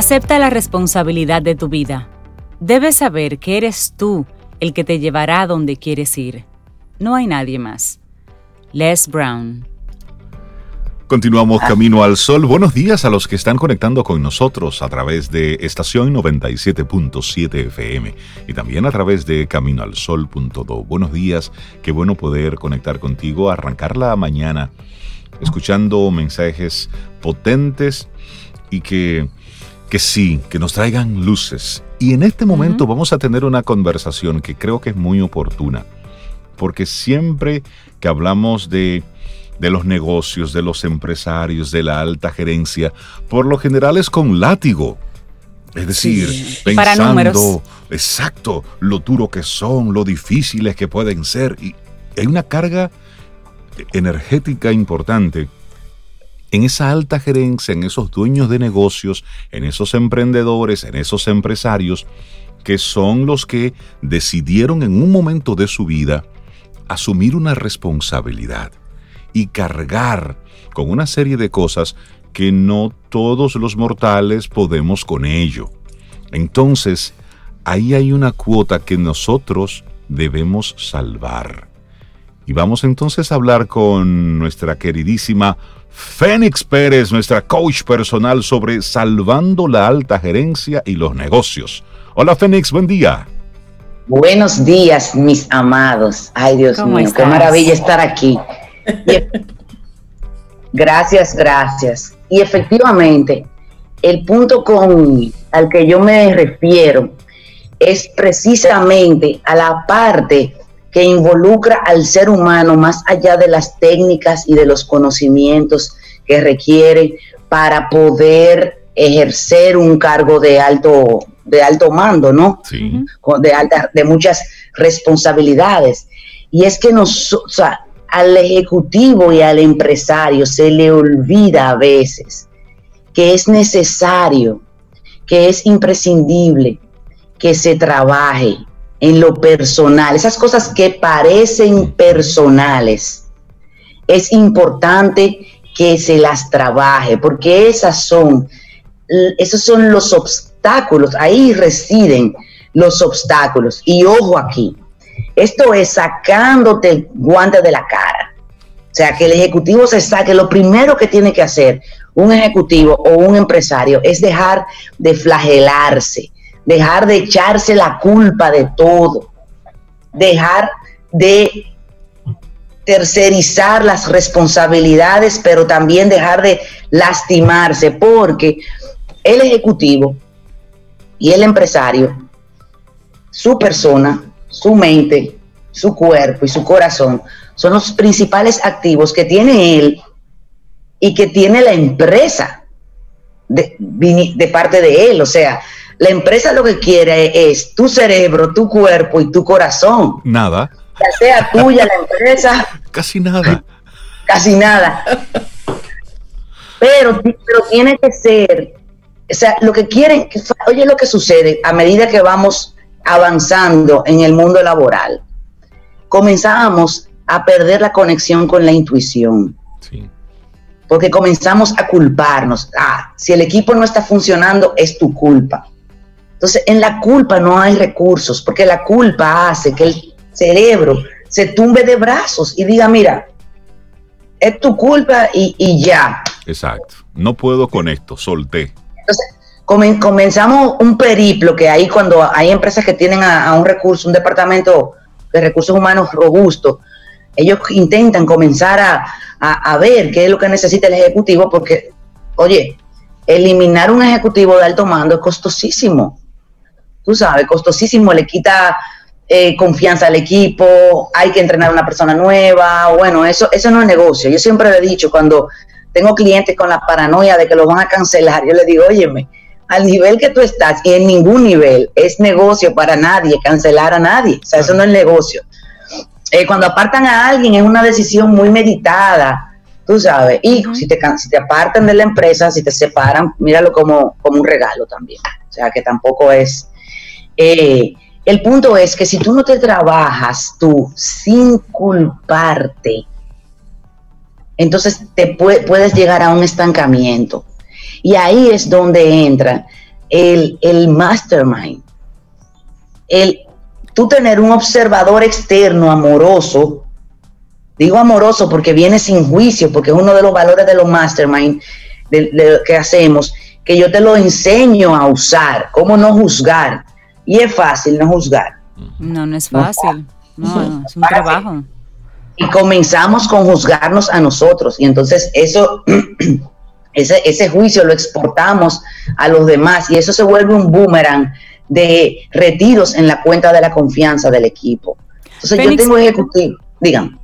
Acepta la responsabilidad de tu vida. Debes saber que eres tú el que te llevará a donde quieres ir. No hay nadie más. Les Brown. Continuamos Camino al Sol. Buenos días a los que están conectando con nosotros a través de estación 97.7 FM y también a través de caminoalsol.do. Buenos días, qué bueno poder conectar contigo, arrancar la mañana escuchando mensajes potentes y que, que sí, que nos traigan luces. Y en este momento vamos a tener una conversación que creo que es muy oportuna, porque siempre que hablamos de de los negocios, de los empresarios, de la alta gerencia, por lo general es con látigo. Es decir, pensando exacto lo duro que son, lo difíciles que pueden ser. Y hay una carga energética importante en esa alta gerencia, en esos dueños de negocios, en esos emprendedores, en esos empresarios, que son los que decidieron en un momento de su vida asumir una responsabilidad y cargar con una serie de cosas que no todos los mortales podemos con ello. Entonces, ahí hay una cuota que nosotros debemos salvar. Y vamos entonces a hablar con nuestra queridísima Fénix Pérez, nuestra coach personal sobre salvando la alta gerencia y los negocios. Hola Fénix, buen día. Buenos días, mis amados. Ay, Dios mío, qué maravilla estar aquí. gracias, gracias. Y efectivamente, el punto con, al que yo me refiero es precisamente a la parte que involucra al ser humano más allá de las técnicas y de los conocimientos que requiere para poder ejercer un cargo de alto de alto mando, ¿no? De alta, de muchas responsabilidades. Y es que nos, o sea, al ejecutivo y al empresario se le olvida a veces que es necesario, que es imprescindible que se trabaje en lo personal, esas cosas que parecen personales. Es importante que se las trabaje, porque esas son, esos son los obstáculos, ahí residen los obstáculos. Y ojo aquí, esto es sacándote guantes de la cara. O sea, que el ejecutivo se saque, lo primero que tiene que hacer un ejecutivo o un empresario es dejar de flagelarse, dejar de echarse la culpa de todo, dejar de tercerizar las responsabilidades, pero también dejar de lastimarse, porque el ejecutivo y el empresario, su persona, su mente, su cuerpo y su corazón son los principales activos que tiene él y que tiene la empresa de, parte de él. O sea, la empresa lo que quiere es tu cerebro, tu cuerpo y tu corazón. Nada. Ya sea tuya la empresa. Casi nada. Casi nada. Pero, pero tiene que ser, o sea, lo que quieren, oye lo que sucede a medida que vamos avanzando en el mundo laboral, comenzamos a perder la conexión con la intuición. Porque comenzamos a culparnos. Ah, si el equipo no está funcionando, es tu culpa. Entonces, en la culpa no hay recursos, porque la culpa hace que el cerebro se tumbe de brazos y diga, mira, es tu culpa y, y ya. Exacto. No puedo con esto, solté. Entonces, comenzamos un periplo que ahí cuando hay empresas que tienen a, un recurso, un departamento de recursos humanos robusto, ellos intentan comenzar a, ver qué es lo que necesita el ejecutivo porque, oye, eliminar un ejecutivo de alto mando es costosísimo. Tú sabes, costosísimo, le quita eh, confianza al equipo, hay que entrenar a una persona nueva, bueno, eso, eso no es negocio. Yo siempre le he dicho, cuando tengo clientes con la paranoia de que lo van a cancelar, yo le digo, óyeme, al nivel que tú estás y en ningún nivel es negocio para nadie cancelar a nadie. O sea, eso no es negocio. Eh, cuando apartan a alguien es una decisión muy meditada, tú sabes. Y si, te, si te apartan de la empresa, si te separan, míralo como, como un regalo también. O sea, que tampoco es... Eh, el punto es que si tú no te trabajas tú sin culparte, entonces te puedes llegar a un estancamiento. Y ahí es donde entra el, el mastermind. El tú tener un observador externo amoroso, digo amoroso porque viene sin juicio, porque es uno de los valores de los mastermind que hacemos, que yo te lo enseño a usar, cómo no juzgar. Y es fácil no juzgar. No, no es fácil. No, es un trabajo. Y comenzamos con juzgarnos a nosotros. Y entonces eso, ese, ese juicio lo exportamos a los demás y eso se vuelve un boomerang de retiros en la cuenta de la confianza del equipo. Entonces yo tengo ejecutivo, digan.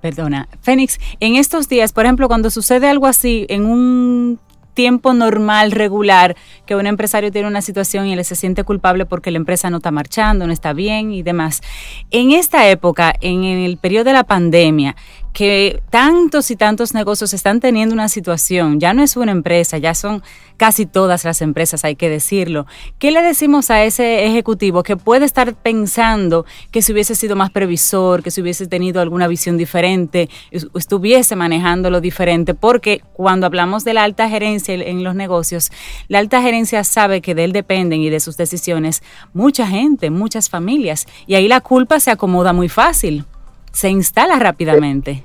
Perdona, Fénix, en estos días, por ejemplo, cuando sucede algo así en un tiempo normal, regular, que un empresario tiene una situación y él se siente culpable porque la empresa no está marchando, no está bien y demás. En esta época, en el periodo de la pandemia, que tantos y tantos negocios están teniendo una situación, ya no es una empresa, ya son casi todas las empresas, hay que decirlo. ¿Qué le decimos a ese ejecutivo que puede estar pensando que si hubiese sido más previsor, que si hubiese tenido alguna visión diferente, estuviese manejándolo diferente? Porque cuando hablamos de la alta gerencia en los negocios, la alta gerencia sabe que de él dependen y de sus decisiones mucha gente, muchas familias, y ahí la culpa se acomoda muy fácil se instala rápidamente.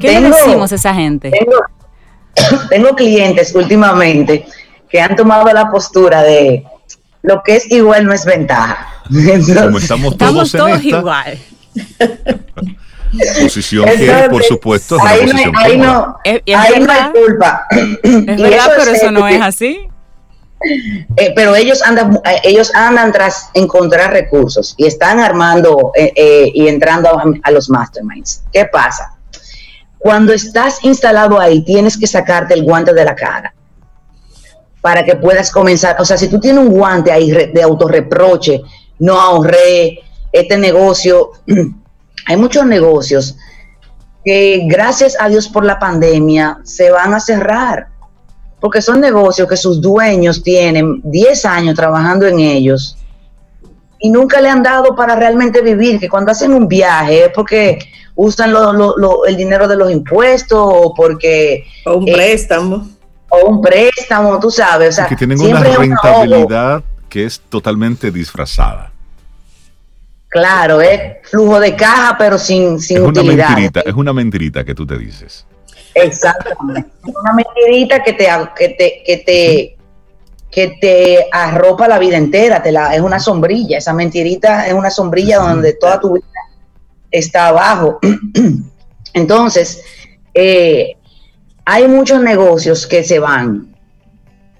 ¿Qué le decimos a esa gente? Tengo, clientes últimamente que han tomado la postura de lo que es igual no es ventaja. Como estamos todos, igual. posición que, por supuesto, es ahí, no, ahí, no, ahí no hay culpa. Es verdad, pero eso no es así. Eh, pero ellos andan, eh, ellos andan tras encontrar recursos y están armando eh, y entrando a, los masterminds. ¿Qué pasa? Cuando estás instalado ahí, tienes que sacarte el guante de la cara para que puedas comenzar. O sea, si tú tienes un guante ahí de autorreproche, no ahorré este negocio. Hay muchos negocios que gracias a Dios por la pandemia se van a cerrar porque son negocios que sus dueños tienen 10 años trabajando en ellos y nunca le han dado para realmente vivir, que cuando hacen un viaje es porque usan el dinero de los impuestos o porque... O un préstamo. O un préstamo, tú sabes. O sea, que tienen una rentabilidad que es totalmente disfrazada. Claro, es flujo de caja, pero sin, sin es utilidad. Una mentirita, es una mentirita que tú te dices. Exactamente. Una mentirita que te, que te, que te, que te arropa la vida entera, te la, es una sombrilla, esa mentirita es una sombrilla donde toda tu vida está abajo. Entonces, eh, hay muchos negocios que se van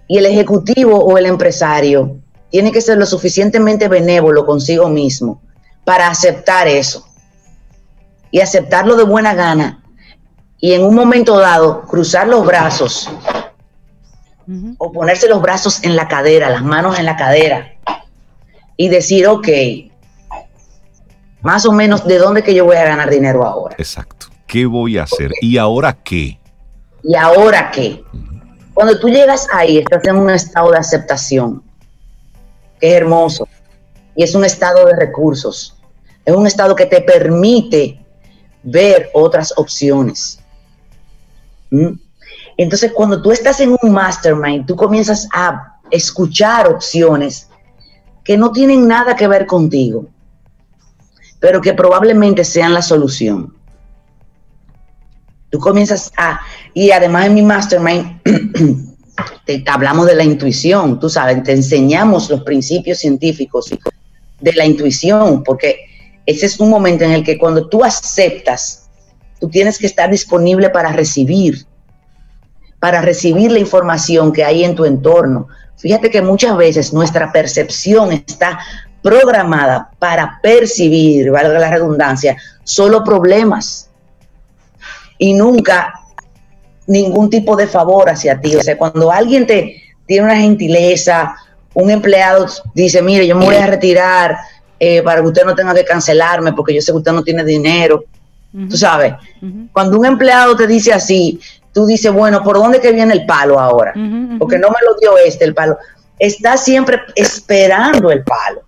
y el ejecutivo o el empresario tiene que ser lo suficientemente benévolo consigo mismo para aceptar eso y aceptarlo de buena gana y en un momento dado cruzar los brazos o ponerse los brazos en la cadera, las manos en la cadera y decir, ok, más o menos de dónde que yo voy a ganar dinero ahora. Exacto. ¿Qué voy a hacer? ¿Y ahora qué? ¿Y ahora qué? Cuando tú llegas ahí, estás en un estado de aceptación, que es hermoso, y es un estado de recursos, es un estado que te permite ver otras opciones. ¿Mm? Entonces, cuando tú estás en un mastermind, tú comienzas a escuchar opciones que no tienen nada que ver contigo, pero que probablemente sean la solución. Tú comienzas a, y además en mi mastermind, te, hablamos de la intuición, tú sabes, te enseñamos los principios científicos de la intuición, porque ese es un momento en el que cuando tú aceptas Tú tienes que estar disponible para recibir, para recibir la información que hay en tu entorno. Fíjate que muchas veces nuestra percepción está programada para percibir, valga la redundancia, solo problemas y nunca ningún tipo de favor hacia ti. O sea, cuando alguien te tiene una gentileza, un empleado dice, mire, yo me voy a retirar eh, para que usted no tenga que cancelarme porque yo sé que usted no tiene dinero. Tú sabes, cuando un empleado te dice así, tú dices, bueno, ¿por dónde que viene el palo ahora? Porque no me lo dio este, el palo. Está siempre esperando el palo.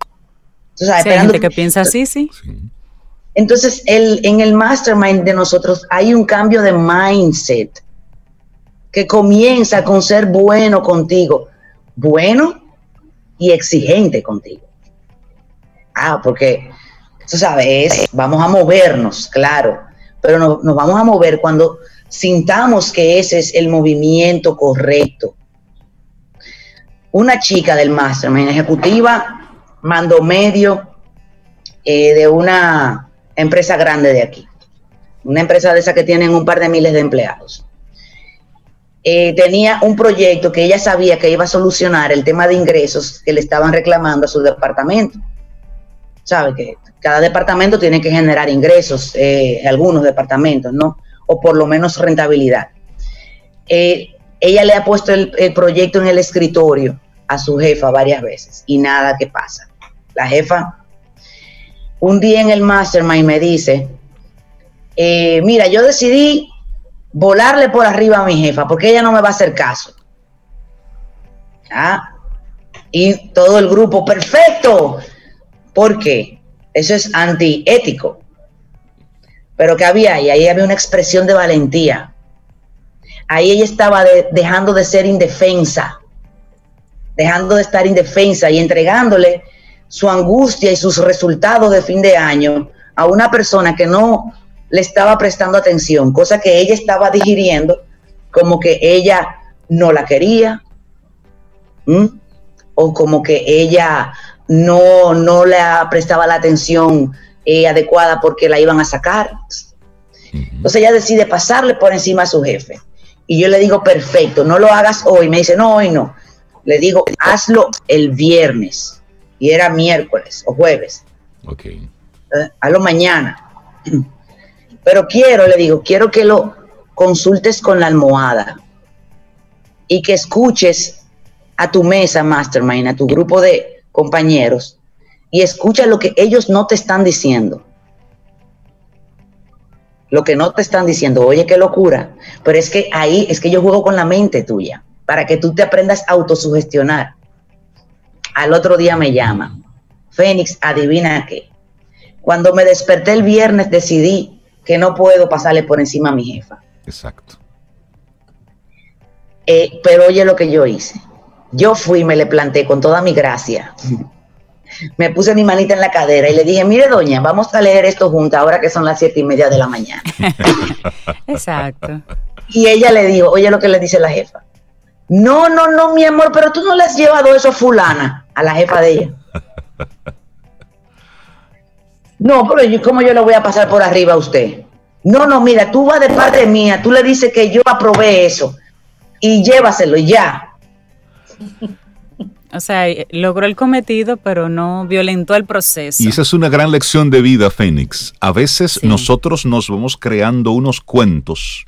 Tú sabes, esperando gente que piensa así, sí. Entonces, el, en el mastermind de nosotros hay un cambio de mindset que comienza con ser bueno contigo. Bueno, y exigente contigo. Ah, porque, tú sabes, vamos a movernos, claro, pero nos vamos a mover cuando sintamos que ese es el movimiento correcto. Una chica del Mastermind ejecutiva, mando medio eh, de una empresa grande de aquí, una empresa de esa que tienen un par de miles de empleados. Eh, tenía un proyecto que ella sabía que iba a solucionar el tema de ingresos que le estaban reclamando a su departamento. Sabe que cada departamento tiene que generar ingresos, eh, algunos departamentos, ¿no? O por lo menos rentabilidad. Eh, ella le ha puesto el, proyecto en el escritorio a su jefa varias veces y nada que pasa. La jefa, un día en el mastermind me dice, mira, yo decidí volarle por arriba a mi jefa, porque ella no me va a hacer caso. ¿Ah? Y todo el grupo, perfecto. ¿Por qué? Eso es antiético. Pero ¿qué había ahí? Ahí había una expresión de valentía. Ahí ella estaba dejando de ser indefensa, dejando de estar indefensa y entregándole su angustia y sus resultados de fin de año a una persona que no le estaba prestando atención, cosa que ella estaba digiriendo como que ella no la quería, o como que ella no, no le prestaba la atención eh, adecuada porque la iban a sacar. Entonces ella decide pasarle por encima a su jefe. Y yo le digo, perfecto, no lo hagas hoy. Me dice, no, hoy no. Le digo, hazlo el viernes. Y era miércoles o jueves. Ok. Eh, hazlo mañana. Pero quiero, le digo, quiero que lo consultes con la almohada y que escuches a tu mesa mastermind, a tu grupo de compañeros y escucha lo que ellos no te están diciendo. Lo que no te están diciendo, oye, qué locura. Pero es que ahí es que yo juego con la mente tuya para que tú te aprendas a autosugestionar. Al otro día me llama. Fénix, adivina qué. Cuando me desperté el viernes decidí que no puedo pasarle por encima a mi jefa. Exacto. Eh, pero oye lo que yo hice. Yo fui y me le planté con toda mi gracia. me puse mi manita en la cadera y le dije, mire doña, vamos a leer esto juntas ahora que son las siete y media de la mañana. Exacto. Y ella le dijo, oye lo que le dice la jefa. No, no, no, mi amor, pero tú no le has llevado eso a fulana, a la jefa de ella. No, pero yo, ¿cómo yo le voy a pasar por arriba a usted? No, no, mira, tú vas de parte mía, tú le dices que yo aprobé eso y llévaselo y ya. O sea, logró el cometido, pero no violentó el proceso. Y esa es una gran lección de vida, Fénix. A veces nosotros nos vamos creando unos cuentos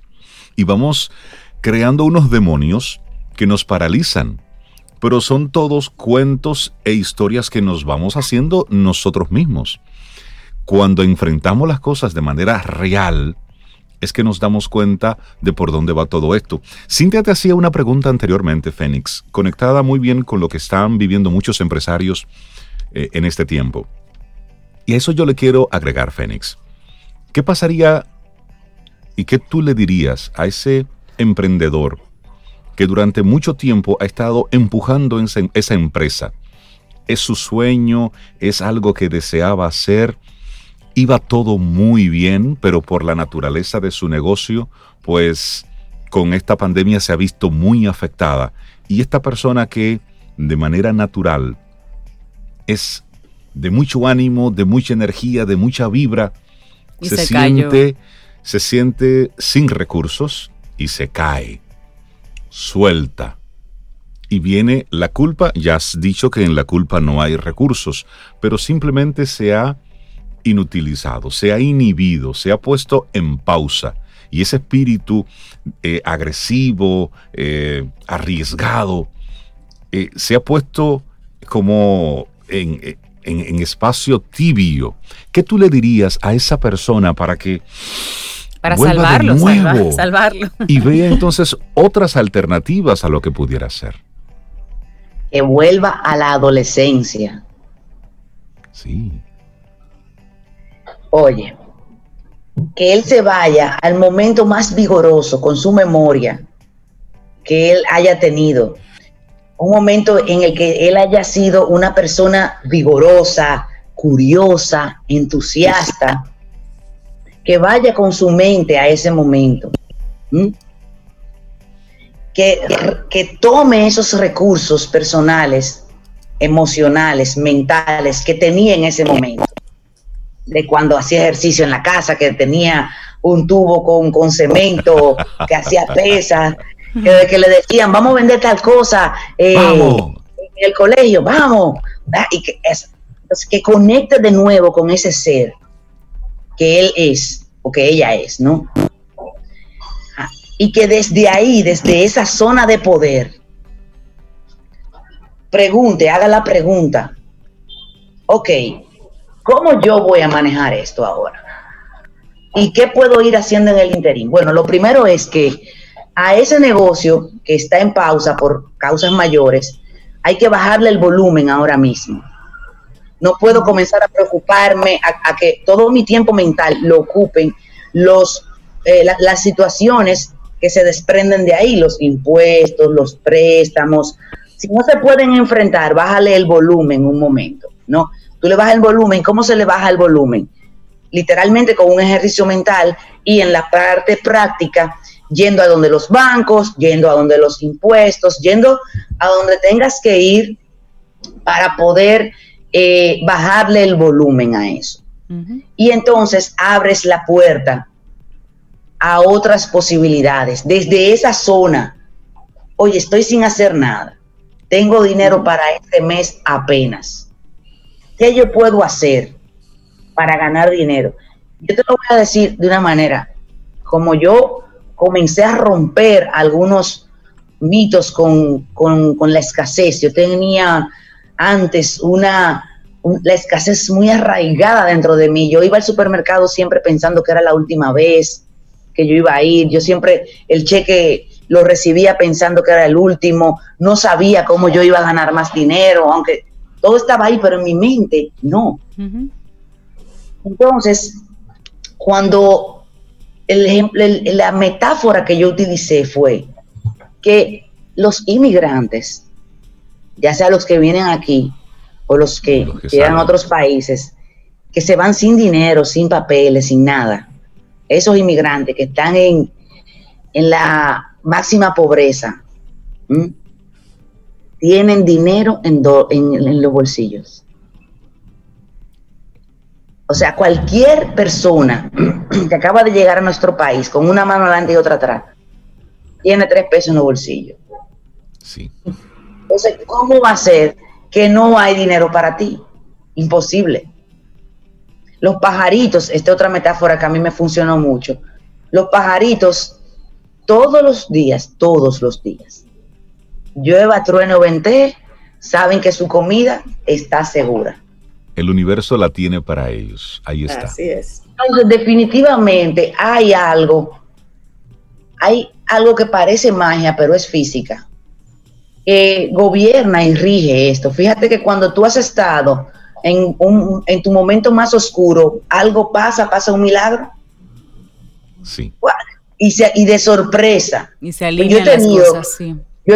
y vamos creando unos demonios que nos paralizan, pero son todos cuentos e historias que nos vamos haciendo nosotros mismos. Cuando enfrentamos las cosas de manera real, es que nos damos cuenta de por dónde va todo esto. Cintia te hacía una pregunta anteriormente, Fénix, conectada muy bien con lo que están viviendo muchos empresarios eh, en este tiempo. Y a eso yo le quiero agregar, Fénix. ¿Qué pasaría y qué tú le dirías a ese emprendedor que durante mucho tiempo ha estado empujando esa empresa? Es su sueño, es algo que deseaba hacer, iba todo muy bien, pero por la naturaleza de su negocio, pues con esta pandemia se ha visto muy afectada. Y esta persona que de manera natural es de mucho ánimo, de mucha energía, de mucha vibra, se, siente se siente sin recursos y se cae, suelta. Y viene la culpa, ya has dicho que en la culpa no hay recursos, pero simplemente se ha inutilizado, se ha inhibido, se ha puesto en pausa. Y ese espíritu eh, agresivo, eh, arriesgado, eh, se ha puesto como en, espacio tibio. ¿Qué tú le dirías a esa persona para que... Para salvarlo, salvarlo. Y vea entonces otras alternativas a lo que pudiera ser. Que vuelva a la adolescencia. Sí. Oye, que él se vaya al momento más vigoroso con su memoria que él haya tenido un momento en el que él haya sido una persona vigorosa, curiosa, entusiasta, que vaya con su mente a ese momento. Que, que tome esos recursos personales, emocionales, mentales que tenía en ese momento. De cuando hacía ejercicio en la casa, que tenía un tubo con, con cemento, que hacía pesas, que, que, le decían, vamos a vender tal cosa eh, en el colegio, vamos. Y que, es, que conecte de nuevo con ese ser que él es o que ella es, ¿no? Ah, y que desde ahí, desde esa zona de poder, pregunte, haga la pregunta, ok, ¿cómo yo voy a manejar esto ahora? ¿Y qué puedo ir haciendo en el interín? Bueno, lo primero es que a ese negocio que está en pausa por causas mayores, hay que bajarle el volumen ahora mismo. No puedo comenzar a preocuparme a, que todo mi tiempo mental lo ocupen los, eh, las situaciones que se desprenden de ahí, los impuestos, los préstamos. Si no se pueden enfrentar, bájale el volumen un momento, ¿no? Tú le bajas el volumen, ¿cómo se le baja el volumen? Literalmente con un ejercicio mental y en la parte práctica, yendo a donde los bancos, yendo a donde los impuestos, yendo a donde tengas que ir para poder eh, bajarle el volumen a eso. Y entonces abres la puerta a otras posibilidades. Desde esa zona, oye, estoy sin hacer nada. Tengo dinero para este mes apenas. ¿Qué yo puedo hacer para ganar dinero? Yo te lo voy a decir de una manera, como yo comencé a romper algunos mitos con, con la escasez. Yo tenía antes una, la escasez muy arraigada dentro de mí. Yo iba al supermercado siempre pensando que era la última vez que yo iba a ir. Yo siempre el cheque lo recibía pensando que era el último. No sabía cómo yo iba a ganar más dinero, aunque todo estaba ahí, pero en mi mente no. Entonces, cuando el ejemplo, la metáfora que yo utilicé fue que los inmigrantes ya sea los que vienen aquí o los que, llegan a otros países, que se van sin dinero, sin papeles, sin nada. Esos inmigrantes que están en, en la máxima pobreza, tienen dinero en, en, los bolsillos. O sea, cualquier persona que acaba de llegar a nuestro país con una mano adelante y otra atrás, tiene tres pesos en los bolsillos. Sí. Entonces, ¿cómo va a ser que no hay dinero para ti? Imposible. Los pajaritos, esta otra metáfora que a mí me funcionó mucho. Los pajaritos, todos los días, todos los días, llueva, trueno, vente, saben que su comida está segura. El universo la tiene para ellos. Ahí está. Así es. Entonces, definitivamente hay algo, hay algo que parece magia, pero es física gobierna y rige esto. Fíjate que cuando tú has estado en, un, en tu momento más oscuro, algo pasa, pasa un milagro. Sí. Y, se, y de sorpresa. Y se alinean yo, las cosas, sí. yo,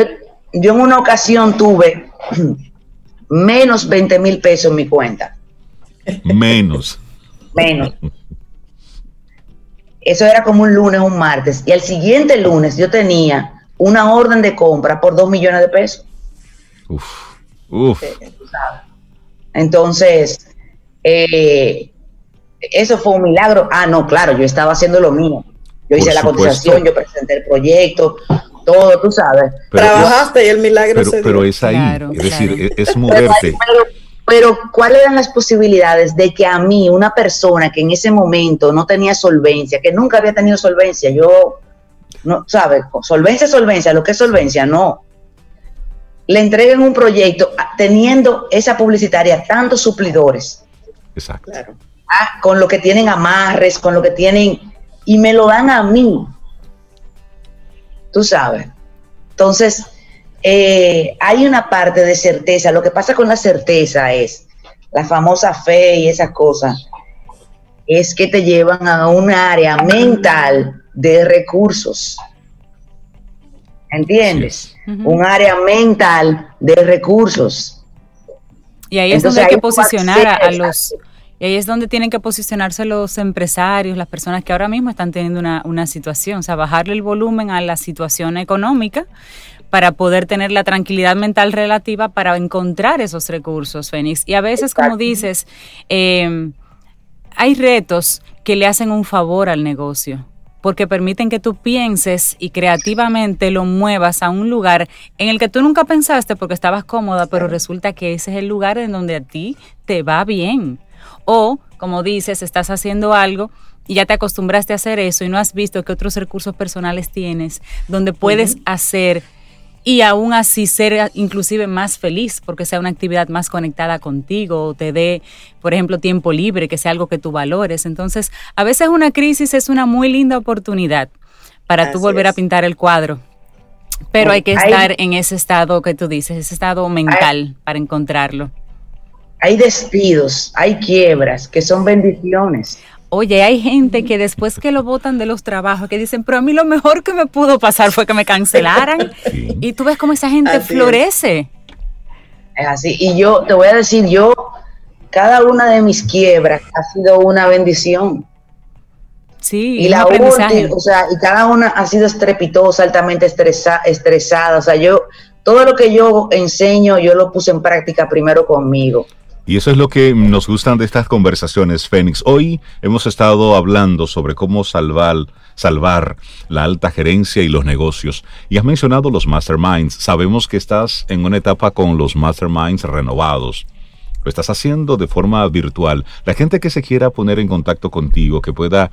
yo en una ocasión tuve menos 20 mil pesos en mi cuenta. Menos. Menos. Eso era como un lunes, un martes. Y el siguiente lunes yo tenía una orden de compra por dos millones de pesos. Uf, uf. Entonces, eh, eso fue un milagro. Ah, no, claro, yo estaba haciendo lo mío. Yo hice la cotización, yo presenté el proyecto, todo, tú sabes. Trabajaste y el milagro se dio. Pero es ahí, es decir, es, moverte. pero, ¿cuáles eran las posibilidades de que a mí, una persona que en ese momento no tenía solvencia, que nunca había tenido solvencia, yo no, ¿sabes? Solvencia, solvencia, lo que es solvencia, no. Le entreguen un proyecto teniendo esa publicitaria tantos suplidores. Exacto. Ah, con lo que tienen amarres, con lo que tienen, y me lo dan a mí. Tú sabes. Entonces, eh, hay una parte de certeza. Lo que pasa con la certeza es la famosa fe y esas cosas, es que te llevan a un área mental de recursos. ¿entiendes? Un área mental de recursos. Y ahí es donde hay que posicionar a, los... Y ahí es donde tienen que posicionarse los empresarios, las personas que ahora mismo están teniendo una, una situación, o sea, bajarle el volumen a la situación económica para poder tener la tranquilidad mental relativa para encontrar esos recursos, Fénix. Y a veces, como dices, eh, hay retos que le hacen un favor al negocio porque permiten que tú pienses y creativamente lo muevas a un lugar en el que tú nunca pensaste porque estabas cómoda, pero resulta que ese es el lugar en donde a ti te va bien. O, como dices, estás haciendo algo y ya te acostumbraste a hacer eso y no has visto que otros recursos personales tienes donde puedes hacer y aún así ser inclusive más feliz porque sea una actividad más conectada contigo o te dé, por ejemplo, tiempo libre, que sea algo que tú valores. Entonces, a veces una crisis es una muy linda oportunidad para tú volver a pintar el cuadro. Pero hay que estar en ese estado que tú dices, ese estado mental para encontrarlo. Hay despidos, hay quiebras que son bendiciones. Oye, hay gente que después que lo votan de los trabajos, que dicen, pero a mí lo mejor que me pudo pasar fue que me cancelaran. Y tú ves cómo esa gente florece. Es. así. Y yo te voy a decir, yo, cada una de mis quiebras ha sido una bendición. Sí, y la última, o sea, y cada una ha sido estrepitosa, altamente estresada. O sea, yo, todo lo que yo enseño, yo lo puse en práctica primero conmigo. Y eso es lo que nos gustan de estas conversaciones, Fénix. Hoy hemos estado hablando sobre cómo salvar, salvar la alta gerencia y los negocios. Y has mencionado los masterminds. Sabemos que estás en una etapa con los masterminds renovados. Lo estás haciendo de forma virtual. La gente que se quiera poner en contacto contigo, que pueda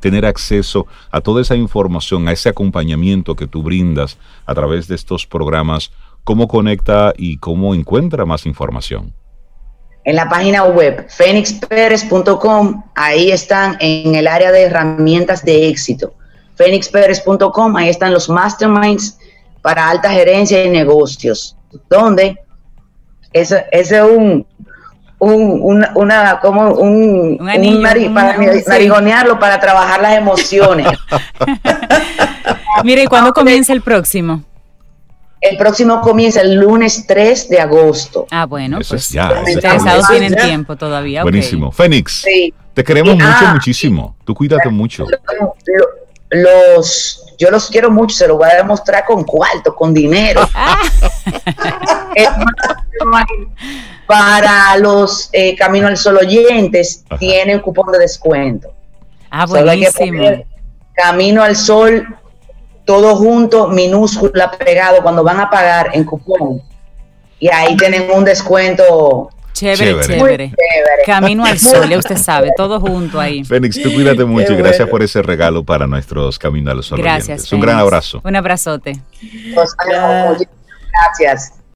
tener acceso a toda esa información, a ese acompañamiento que tú brindas a través de estos programas, ¿cómo conecta y cómo encuentra más información? En la página web fenixperez.com, ahí están en el área de herramientas de éxito. fenixperez.com, ahí están los masterminds para alta gerencia y negocios, donde ese es un, un, una, como un, un, para marigonearlo, para trabajar las emociones. Mire, ¿y cuándo comienza el próximo? El próximo comienza el lunes 3 de agosto. Ah, bueno, Eso pues ya, interesados tienen tiempo todavía. Buenísimo. Fénix, te queremos mucho, ah, muchísimo. Tú cuídate mucho. Los, yo los quiero mucho, se los voy a demostrar con cuarto, con dinero. para los eh, Camino al Sol oyentes, tienen cupón de descuento. Ah, buenísimo. Camino al Sol todo junto, minúscula, pegado, cuando van a pagar en cupón. Y ahí tienen un descuento. Chévere, chévere. Camino al sol, ya usted sabe, todo junto ahí. Fénix, tú cuídate mucho y gracias por ese regalo para nuestros Camino al Sol. Gracias. Un gran abrazo. Un abrazote. Gracias.